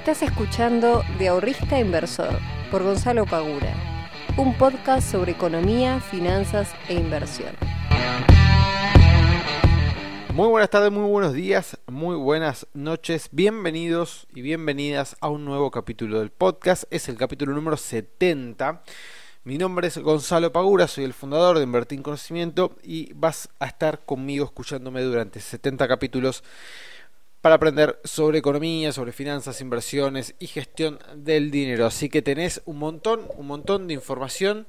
Estás escuchando De Ahorrista a Inversor por Gonzalo Pagura, un podcast sobre economía, finanzas e inversión. Muy buenas tardes, muy buenos días, muy buenas noches, bienvenidos y bienvenidas a un nuevo capítulo del podcast. Es el capítulo número 70. Mi nombre es Gonzalo Pagura, soy el fundador de Invertir en Conocimiento y vas a estar conmigo escuchándome durante 70 capítulos para aprender sobre economía, sobre finanzas, inversiones y gestión del dinero. Así que tenés un montón, un montón de información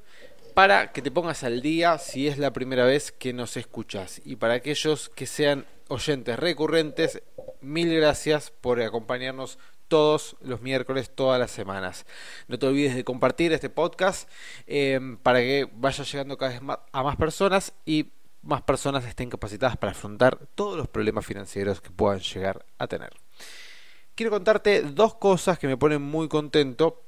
para que te pongas al día si es la primera vez que nos escuchas. Y para aquellos que sean oyentes recurrentes, mil gracias por acompañarnos todos los miércoles, todas las semanas. No te olvides de compartir este podcast eh, para que vaya llegando cada vez más a más personas y más personas estén capacitadas para afrontar todos los problemas financieros que puedan llegar a tener. Quiero contarte dos cosas que me ponen muy contento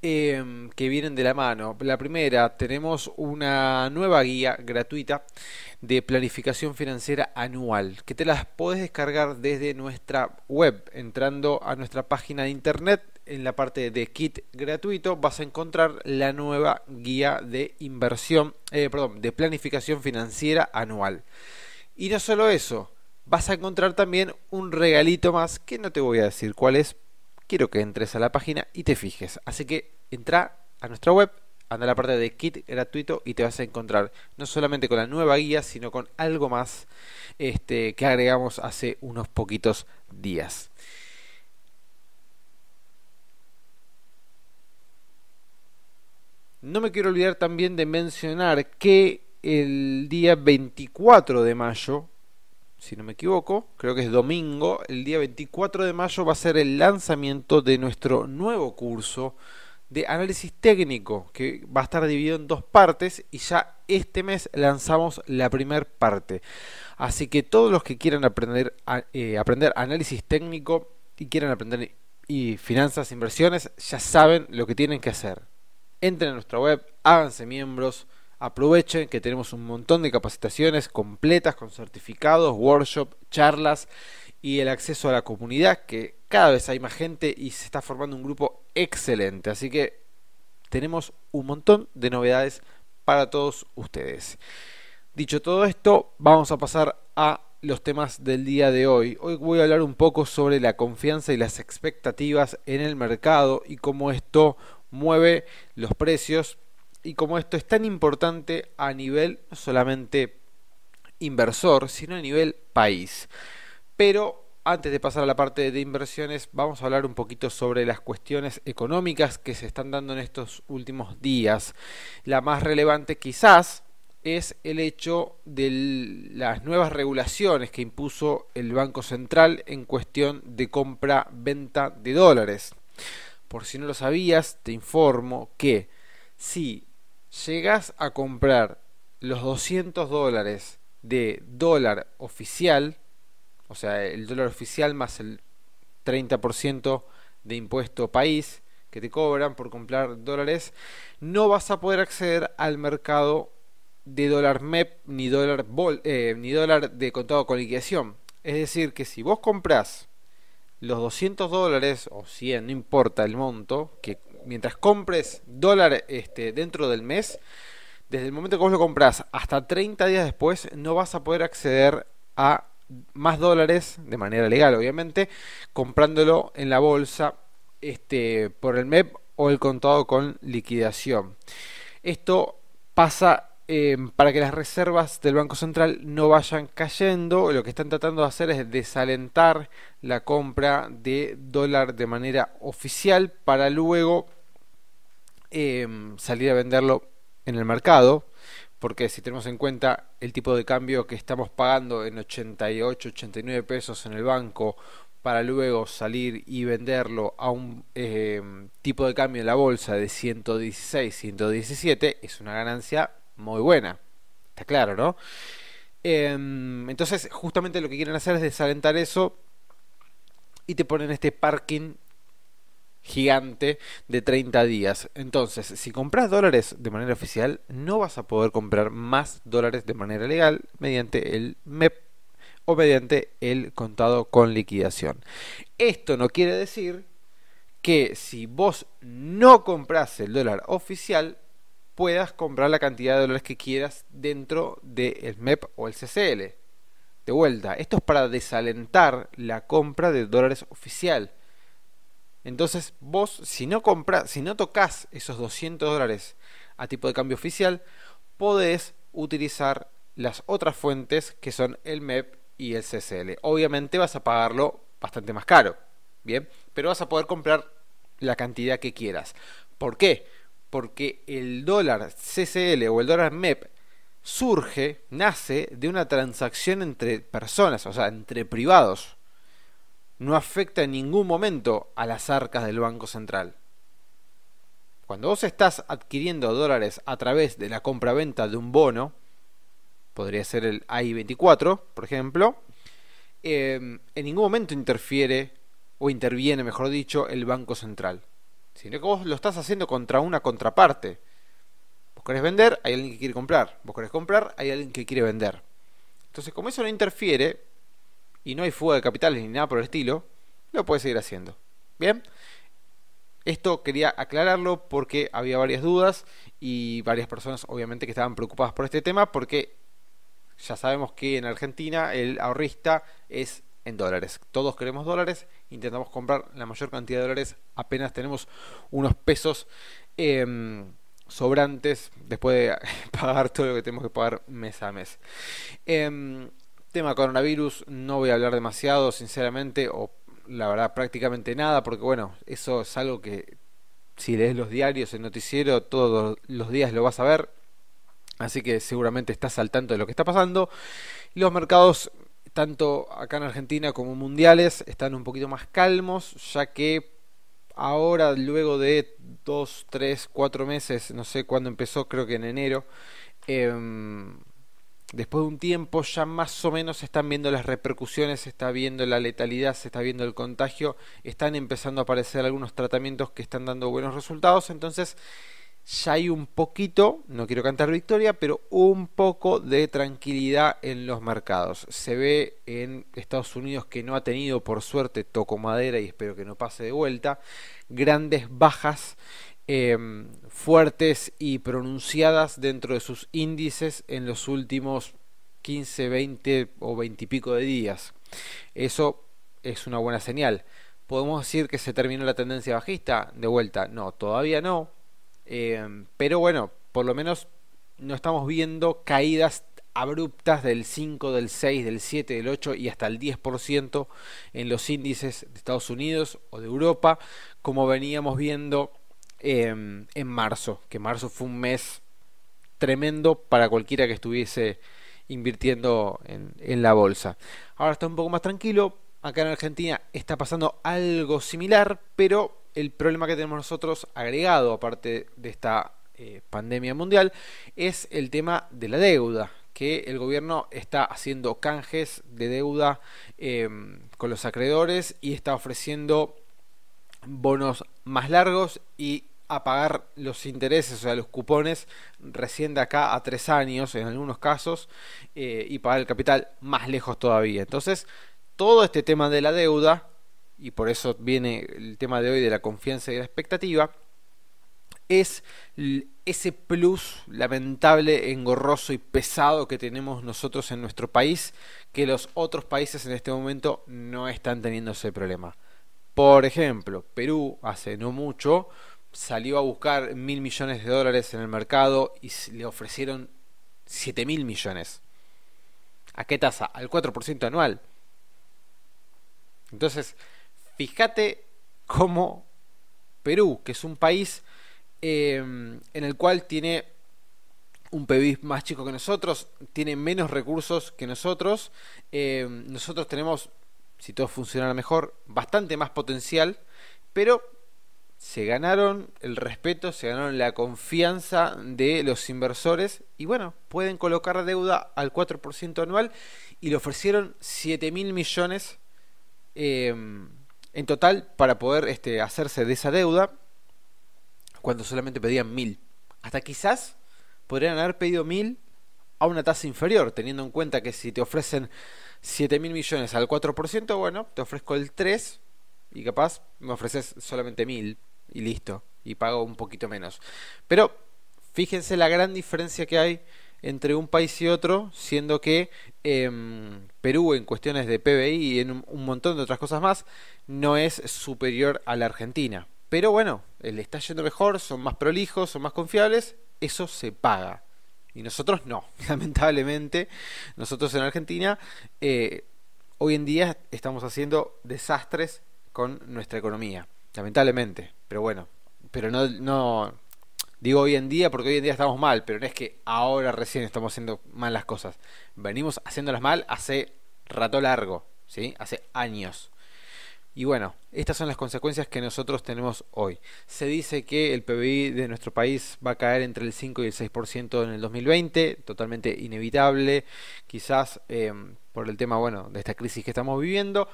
em, que vienen de la mano. La primera, tenemos una nueva guía gratuita de planificación financiera anual que te las puedes descargar desde nuestra web entrando a nuestra página de internet en la parte de kit gratuito vas a encontrar la nueva guía de inversión, eh, perdón, de planificación financiera anual. Y no solo eso, vas a encontrar también un regalito más que no te voy a decir cuál es. Quiero que entres a la página y te fijes. Así que entra a nuestra web, anda a la parte de kit gratuito y te vas a encontrar no solamente con la nueva guía, sino con algo más este, que agregamos hace unos poquitos días. No me quiero olvidar también de mencionar que el día 24 de mayo, si no me equivoco, creo que es domingo, el día 24 de mayo va a ser el lanzamiento de nuestro nuevo curso de análisis técnico, que va a estar dividido en dos partes y ya este mes lanzamos la primera parte. Así que todos los que quieran aprender, eh, aprender análisis técnico y quieran aprender y finanzas, inversiones, ya saben lo que tienen que hacer entren a nuestra web, háganse miembros, aprovechen que tenemos un montón de capacitaciones completas con certificados, workshops, charlas y el acceso a la comunidad que cada vez hay más gente y se está formando un grupo excelente. Así que tenemos un montón de novedades para todos ustedes. Dicho todo esto, vamos a pasar a los temas del día de hoy. Hoy voy a hablar un poco sobre la confianza y las expectativas en el mercado y cómo esto mueve los precios y como esto es tan importante a nivel no solamente inversor, sino a nivel país. Pero antes de pasar a la parte de inversiones, vamos a hablar un poquito sobre las cuestiones económicas que se están dando en estos últimos días. La más relevante quizás es el hecho de las nuevas regulaciones que impuso el Banco Central en cuestión de compra-venta de dólares. Por si no lo sabías, te informo que si llegas a comprar los 200 dólares de dólar oficial, o sea, el dólar oficial más el 30% de impuesto país que te cobran por comprar dólares, no vas a poder acceder al mercado de dólar MEP ni dólar, eh, ni dólar de contado con liquidación. Es decir, que si vos compras los 200 dólares o 100, no importa el monto, que mientras compres dólar este, dentro del mes, desde el momento que vos lo compras hasta 30 días después, no vas a poder acceder a más dólares de manera legal, obviamente, comprándolo en la bolsa este, por el MEP o el contado con liquidación. Esto pasa Em, para que las reservas del Banco Central no vayan cayendo, lo que están tratando de hacer es desalentar la compra de dólar de manera oficial para luego em, salir a venderlo en el mercado. Porque si tenemos en cuenta el tipo de cambio que estamos pagando en 88, 89 pesos en el banco para luego salir y venderlo a un em, tipo de cambio en la bolsa de 116, 117, es una ganancia muy buena. Está claro, ¿no? Em, entonces, justamente lo que quieren hacer es desalentar eso y te ponen este parking gigante de 30 días. Entonces, si compras dólares de manera oficial, no vas a poder comprar más dólares de manera legal mediante el MEP o mediante el contado con liquidación. Esto no quiere decir que si vos no compras el dólar oficial, puedas comprar la cantidad de dólares que quieras dentro del MEP o el CCL. De vuelta, esto es para desalentar la compra de dólares oficial. Entonces, vos, si no compras, si no tocas esos 200 dólares a tipo de cambio oficial, podés utilizar las otras fuentes que son el MEP y el CCL. Obviamente vas a pagarlo bastante más caro, ¿bien? Pero vas a poder comprar la cantidad que quieras. ¿Por qué? Porque el dólar CCL o el dólar MEP surge, nace de una transacción entre personas, o sea, entre privados. No afecta en ningún momento a las arcas del Banco Central. Cuando vos estás adquiriendo dólares a través de la compra-venta de un bono, podría ser el AI-24, por ejemplo, eh, en ningún momento interfiere o interviene, mejor dicho, el Banco Central. Sino que vos lo estás haciendo contra una contraparte. Vos querés vender, hay alguien que quiere comprar. Vos querés comprar, hay alguien que quiere vender. Entonces, como eso no interfiere, y no hay fuga de capitales ni nada por el estilo, lo puedes seguir haciendo. Bien, esto quería aclararlo porque había varias dudas y varias personas obviamente que estaban preocupadas por este tema porque ya sabemos que en Argentina el ahorrista es en dólares. Todos queremos dólares, intentamos comprar la mayor cantidad de dólares apenas tenemos unos pesos em, sobrantes después de pagar todo lo que tenemos que pagar mes a mes. Em, tema coronavirus, no voy a hablar demasiado, sinceramente, o la verdad prácticamente nada, porque bueno, eso es algo que si lees los diarios, el noticiero, todos los días lo vas a ver. Así que seguramente estás al tanto de lo que está pasando. Los mercados, tanto acá en Argentina como mundiales, están un poquito más calmos, ya que ahora, luego de dos, tres, cuatro meses, no sé cuándo empezó, creo que en enero, eh, después de un tiempo ya más o menos se están viendo las repercusiones, se está viendo la letalidad, se está viendo el contagio, están empezando a aparecer algunos tratamientos que están dando buenos resultados, entonces ya hay un poquito, no quiero cantar victoria, pero un poco de tranquilidad en los mercados. Se ve en Estados Unidos que no ha tenido, por suerte, toco madera y espero que no pase de vuelta, grandes bajas Em, fuertes y pronunciadas dentro de sus índices en los últimos 15, 20 o 20 y pico de días. Eso es una buena señal. ¿Podemos decir que se terminó la tendencia bajista? De vuelta, no, todavía no. Em, pero bueno, por lo menos no estamos viendo caídas abruptas del 5, del 6, del 7, del 8 y hasta el 10% en los índices de Estados Unidos o de Europa, como veníamos viendo Em, en marzo, que marzo fue un mes tremendo para cualquiera que estuviese invirtiendo en, en la bolsa. Ahora está un poco más tranquilo, acá en Argentina está pasando algo similar, pero el problema que tenemos nosotros agregado, aparte de esta eh, pandemia mundial, es el tema de la deuda que el gobierno está haciendo canjes de deuda em, con los acreedores y está ofreciendo bonos más largos y a pagar los intereses, o sea, los cupones recién de acá a tres años en algunos casos eh, y pagar el capital más lejos todavía. Entonces, todo este tema de la deuda, y por eso viene el tema de hoy de la confianza y la expectativa, es ese plus lamentable, engorroso y pesado que tenemos nosotros en nuestro país, que los otros países en este momento no están teniendo ese problema. Por ejemplo, Perú hace no mucho salió a buscar mil millones de dólares en el mercado y le ofrecieron siete mil millones. ¿A qué tasa? Al 4% anual. Entonces, fíjate cómo Perú, que es un país em, en el cual tiene un PIB más chico que nosotros, tiene menos recursos que nosotros, em, nosotros tenemos si todo funcionara mejor, bastante más potencial, pero se ganaron el respeto, se ganaron la confianza de los inversores y bueno, pueden colocar deuda al 4% anual y le ofrecieron 7 mil millones em, en total para poder este, hacerse de esa deuda cuando solamente pedían mil. Hasta quizás podrían haber pedido mil a una tasa inferior, teniendo en cuenta que si te ofrecen 7 mil millones al 4%, bueno, te ofrezco el 3 y capaz me ofreces solamente mil y listo, y pago un poquito menos. Pero fíjense la gran diferencia que hay entre un país y otro, siendo que em, Perú en cuestiones de PBI y en un montón de otras cosas más no es superior a la Argentina. Pero bueno, le está yendo mejor, son más prolijos, son más confiables, eso se paga. Y nosotros no, lamentablemente, nosotros en Argentina eh, hoy en día estamos haciendo desastres con nuestra economía, lamentablemente. Pero bueno, pero no, no, Digo hoy en día porque hoy en día estamos mal, pero no es que ahora recién estamos haciendo mal las cosas. Venimos haciéndolas mal hace rato largo, ¿sí? Hace años. Y bueno, estas son las consecuencias que nosotros tenemos hoy. Se dice que el PBI de nuestro país va a caer entre el 5 y el 6% en el 2020, totalmente inevitable, quizás eh, por el tema, bueno, de esta crisis que estamos viviendo,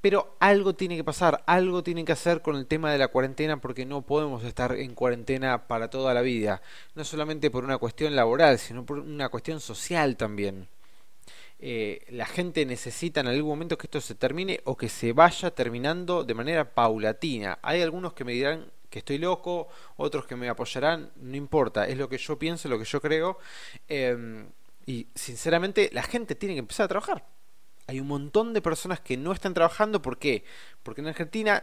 pero algo tiene que pasar, algo tiene que hacer con el tema de la cuarentena porque no podemos estar en cuarentena para toda la vida. No solamente por una cuestión laboral, sino por una cuestión social también. Eh, la gente necesita en algún momento que esto se termine o que se vaya terminando de manera paulatina. Hay algunos que me dirán que estoy loco, otros que me apoyarán, no importa, es lo que yo pienso, lo que yo creo. Em, y sinceramente la gente tiene que empezar a trabajar hay un montón de personas que no están trabajando. ¿Por qué? Porque en Argentina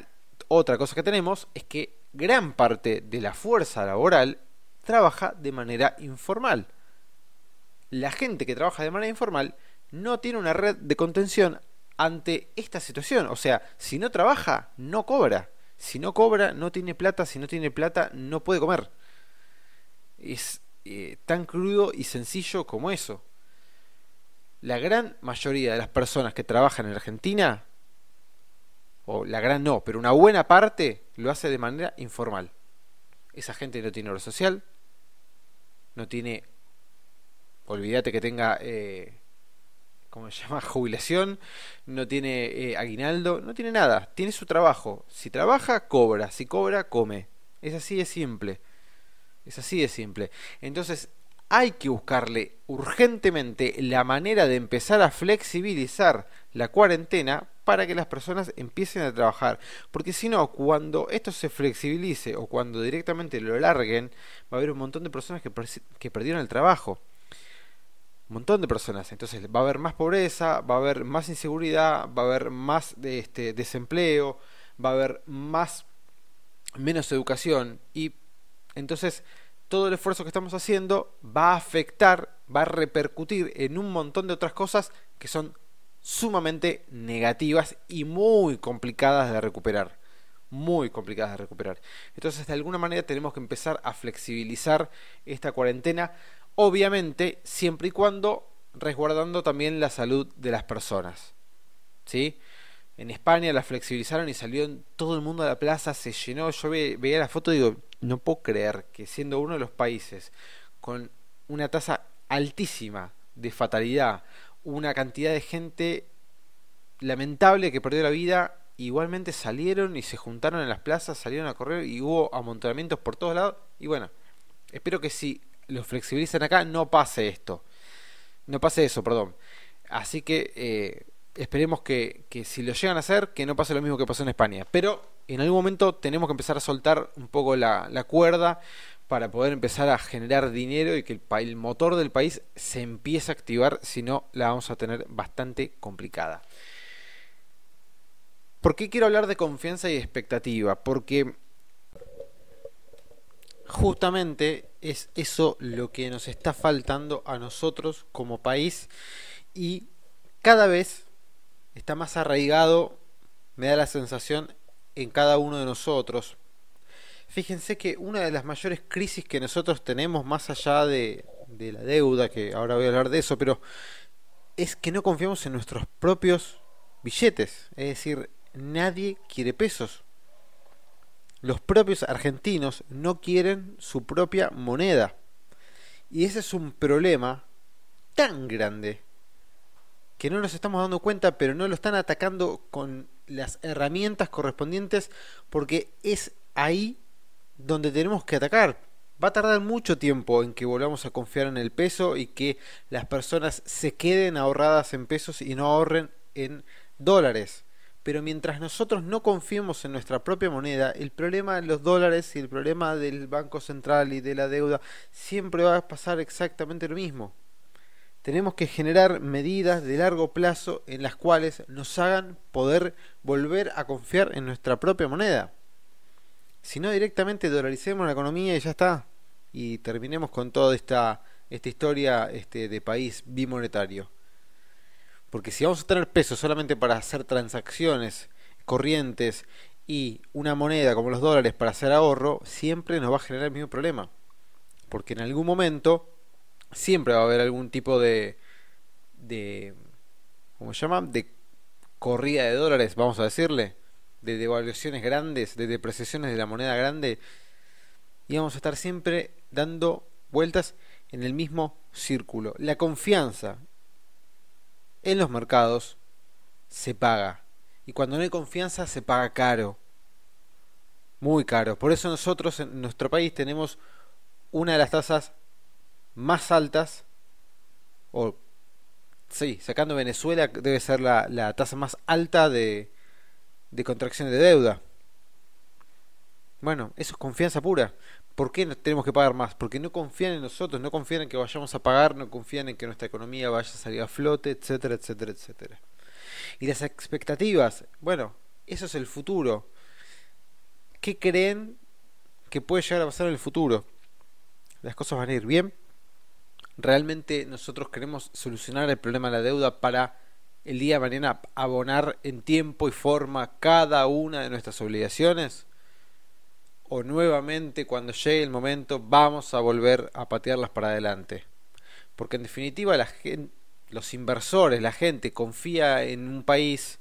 otra cosa que tenemos es que gran parte de la fuerza laboral trabaja de manera informal. La gente que trabaja de manera informal no tiene una red de contención ante esta situación. O sea, si no trabaja, no cobra. Si no cobra, no tiene plata. Si no tiene plata, no puede comer. Es eh, tan crudo y sencillo como eso la gran mayoría de las personas que trabajan en Argentina, o la gran no, pero una buena parte lo hace de manera informal. Esa gente no tiene obra social, no tiene, olvídate que tenga, eh, ¿cómo se llama? Jubilación, no tiene eh, aguinaldo, no tiene nada, tiene su trabajo. Si trabaja, cobra, si cobra, come. Es así de simple. Es así de simple. Entonces, hay que buscarle urgentemente la manera de empezar a flexibilizar la cuarentena para que las personas empiecen a trabajar. Porque si no, cuando esto se flexibilice o cuando directamente lo larguen, va a haber un montón de personas que, perdieron el trabajo. Un montón de personas. Entonces va a haber más pobreza, va a haber más inseguridad, va a haber más de este, desempleo, va a haber más menos educación y entonces todo el esfuerzo que estamos haciendo va a afectar, va a repercutir en un montón de otras cosas que son sumamente negativas y muy complicadas de recuperar. Muy complicadas de recuperar. Entonces, de alguna manera tenemos que empezar a flexibilizar esta cuarentena, obviamente, siempre y cuando resguardando también la salud de las personas. ¿Sí? En España la flexibilizaron y salió todo el mundo a la plaza, se llenó. Yo veía la foto y digo, no puedo creer que siendo uno de los países con una tasa altísima de fatalidad, una cantidad de gente lamentable que perdió la vida, igualmente salieron y se juntaron en las plazas, salieron a correr y hubo amontonamientos por todos lados. Y bueno, espero que si lo flexibilizan acá no pase esto. No pase eso, perdón. Así que eh, esperemos que, que si lo llegan a hacer, que no pase lo mismo que pasó en España. Pero en algún momento tenemos que empezar a soltar un poco la, cuerda para poder empezar a generar dinero y que el, el, motor del país se empiece a activar, si no la vamos a tener bastante complicada. ¿Por qué quiero hablar de confianza y expectativa? Porque justamente es eso lo que nos está faltando a nosotros como país y cada vez está más arraigado, me da la sensación, en cada uno de nosotros. Fíjense que una de las mayores crisis que nosotros tenemos, más allá de, de la deuda, que ahora voy a hablar de eso, pero es que no confiamos en nuestros propios billetes. Es decir, nadie quiere pesos. Los propios argentinos no quieren su propia moneda. Y ese es un problema tan grande que no nos estamos dando cuenta, pero no lo están atacando con las herramientas correspondientes porque es ahí donde tenemos que atacar. Va a tardar mucho tiempo en que volvamos a confiar en el peso y que las personas se queden ahorradas en pesos y no ahorren en dólares. Pero mientras nosotros no confiemos en nuestra propia moneda, el problema de los dólares y el problema del Banco Central y de la deuda siempre va a pasar exactamente lo mismo. Tenemos que generar medidas de largo plazo en las cuales nos hagan poder volver a confiar en nuestra propia moneda. Si no, directamente dolaricemos la economía y ya está. Y terminemos con toda esta, esta historia este, de país bimonetario. Porque si vamos a tener peso solamente para hacer transacciones corrientes y una moneda como los dólares para hacer ahorro, siempre nos va a generar el mismo problema. Porque en algún momento siempre va a haber algún tipo de, de ¿cómo se llama? De corrida de dólares, vamos a decirle, de devaluaciones grandes, de depreciaciones de la moneda grande, y vamos a estar siempre dando vueltas en el mismo círculo. La confianza en los mercados se paga. Y cuando no hay confianza se paga caro. Muy caro. Por eso nosotros en nuestro país tenemos una de las tasas más altas, o sí, sacando Venezuela, debe ser la, la tasa más alta de, de contracción de deuda. Bueno, eso es confianza pura. ¿Por qué tenemos que pagar más? Porque no confían en nosotros, no confían en que vayamos a pagar, no confían en que nuestra economía vaya a salir a flote, etcétera, etcétera, etcétera. Y las expectativas, bueno, eso es el futuro. ¿Qué creen que puede llegar a pasar en el futuro? ¿Las cosas van a ir bien? ¿Realmente nosotros queremos solucionar el problema de la deuda para el día de mañana abonar en tiempo y forma cada una de nuestras obligaciones? o nuevamente cuando llegue el momento vamos a volver a patearlas para adelante. Porque en definitiva la gente, los inversores, la gente confía en un país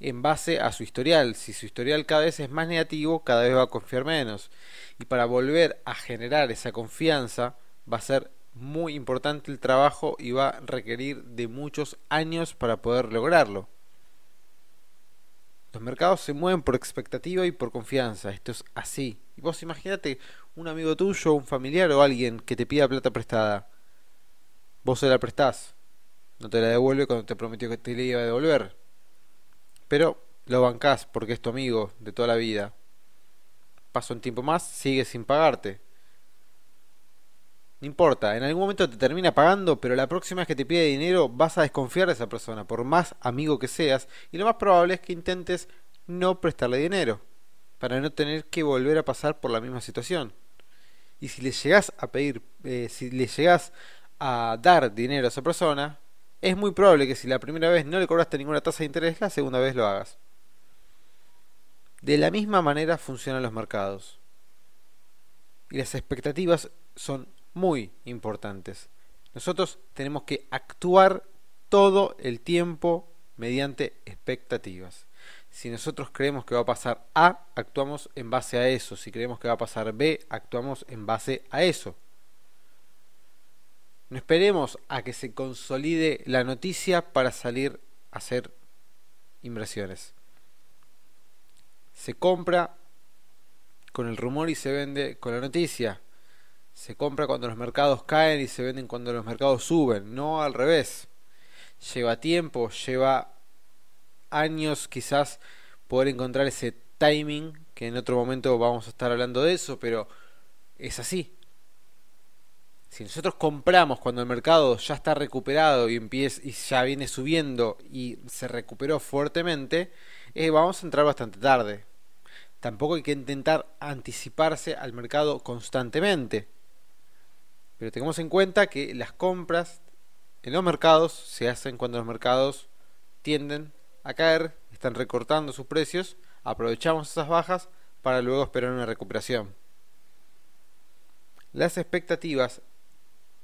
en base a su historial. Si su historial cada vez es más negativo, cada vez va a confiar menos. Y para volver a generar esa confianza va a ser muy importante el trabajo y va a requerir de muchos años para poder lograrlo. Los mercados se mueven por expectativa y por confianza. Esto es así. Y vos imagínate un amigo tuyo, un familiar o alguien que te pida plata prestada. Vos se la prestás. No te la devuelve cuando te prometió que te la iba a devolver. Pero lo bancás porque es tu amigo de toda la vida. Paso un tiempo más, sigue sin pagarte. No importa, en algún momento te termina pagando, pero la próxima vez que te pide dinero vas a desconfiar de esa persona, por más amigo que seas, y lo más probable es que intentes no prestarle dinero, para no tener que volver a pasar por la misma situación. Y si le llegas a pedir, eh, si le llegas a dar dinero a esa persona, es muy probable que si la primera vez no le cobraste ninguna tasa de interés, la segunda vez lo hagas. De la misma manera funcionan los mercados. Y las expectativas son muy importantes. Nosotros tenemos que actuar todo el tiempo mediante expectativas. Si nosotros creemos que va a pasar A, actuamos en base a eso. Si creemos que va a pasar B, actuamos en base a eso. No esperemos a que se consolide la noticia para salir a hacer inversiones. Se compra con el rumor y se vende con la noticia se compra cuando los mercados caen y se venden cuando los mercados suben, no al revés. Lleva tiempo, lleva años quizás poder encontrar ese timing, que en otro momento vamos a estar hablando de eso, pero es así. Si nosotros compramos cuando el mercado ya está recuperado y, empieza, y ya viene subiendo y se recuperó fuertemente, eh, vamos a entrar bastante tarde. Tampoco hay que intentar anticiparse al mercado constantemente pero tengamos en cuenta que las compras en los mercados se hacen cuando los mercados tienden a caer, están recortando sus precios, aprovechamos esas bajas para luego esperar una recuperación. Las expectativas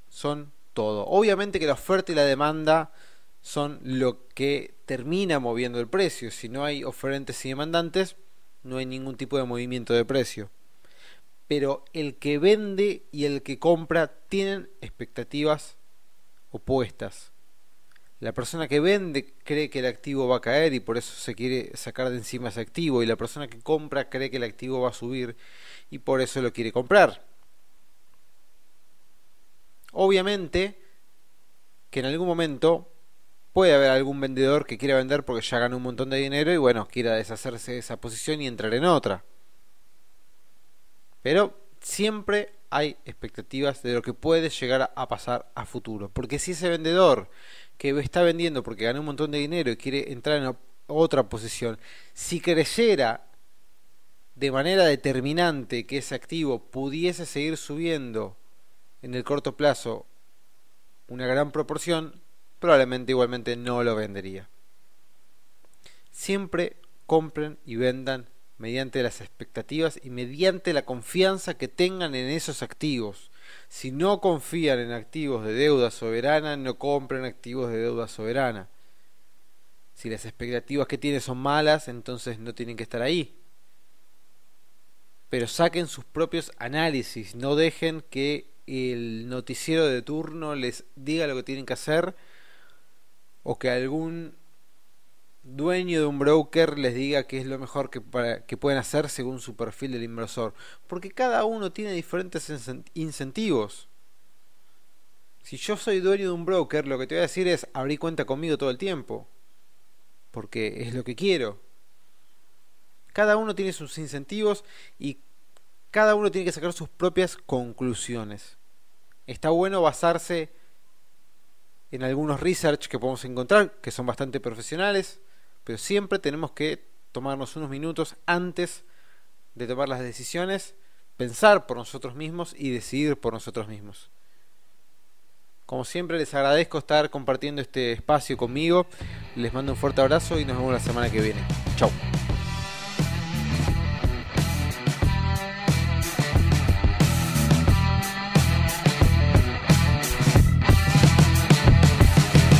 son todo. Obviamente que la oferta y la demanda son lo que termina moviendo el precio. Si no hay oferentes y demandantes, no hay ningún tipo de movimiento de precio pero el que vende y el que compra tienen expectativas opuestas. La persona que vende cree que el activo va a caer y por eso se quiere sacar de encima ese activo y la persona que compra cree que el activo va a subir y por eso lo quiere comprar. Obviamente que en algún momento puede haber algún vendedor que quiera vender porque ya ganó un montón de dinero y bueno, quiera deshacerse de esa posición y entrar en otra. Pero siempre hay expectativas de lo que puede llegar a pasar a futuro. Porque si ese vendedor que está vendiendo porque ganó un montón de dinero y quiere entrar en otra posición, si creyera de manera determinante que ese activo pudiese seguir subiendo en el corto plazo una gran proporción, probablemente igualmente no lo vendería. Siempre compren y vendan mediante las expectativas y mediante la confianza que tengan en esos activos. Si no confían en activos de deuda soberana, no compren activos de deuda soberana. Si las expectativas que tienen son malas, entonces no tienen que estar ahí. Pero saquen sus propios análisis, no dejen que el noticiero de turno les diga lo que tienen que hacer o que algún dueño de un broker les diga qué es lo mejor que, que pueden hacer según su perfil del inversor. Porque cada uno tiene diferentes incentivos. Si yo soy dueño de un broker, lo que te voy a decir es abrí cuenta conmigo todo el tiempo. Porque es lo que quiero. Cada uno tiene sus incentivos y cada uno tiene que sacar sus propias conclusiones. Está bueno basarse en algunos research que podemos encontrar, que son bastante profesionales, pero siempre tenemos que tomarnos unos minutos antes de tomar las decisiones, pensar por nosotros mismos y decidir por nosotros mismos. Como siempre les agradezco estar compartiendo este espacio conmigo, les mando un fuerte abrazo y nos vemos la semana que viene. Chao.